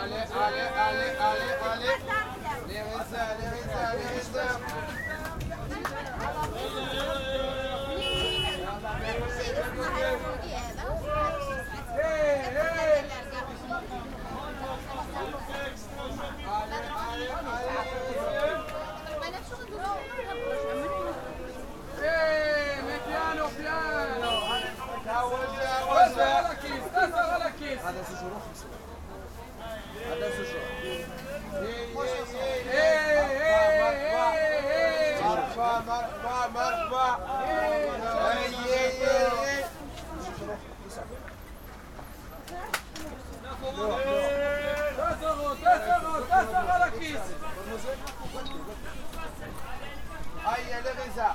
Ale, ale, ale, ale. جرو خمسة هذا زوج مرحبا مرحبا مرحبا تسغوا تسغوا تسغوا ركيز هيا لغزة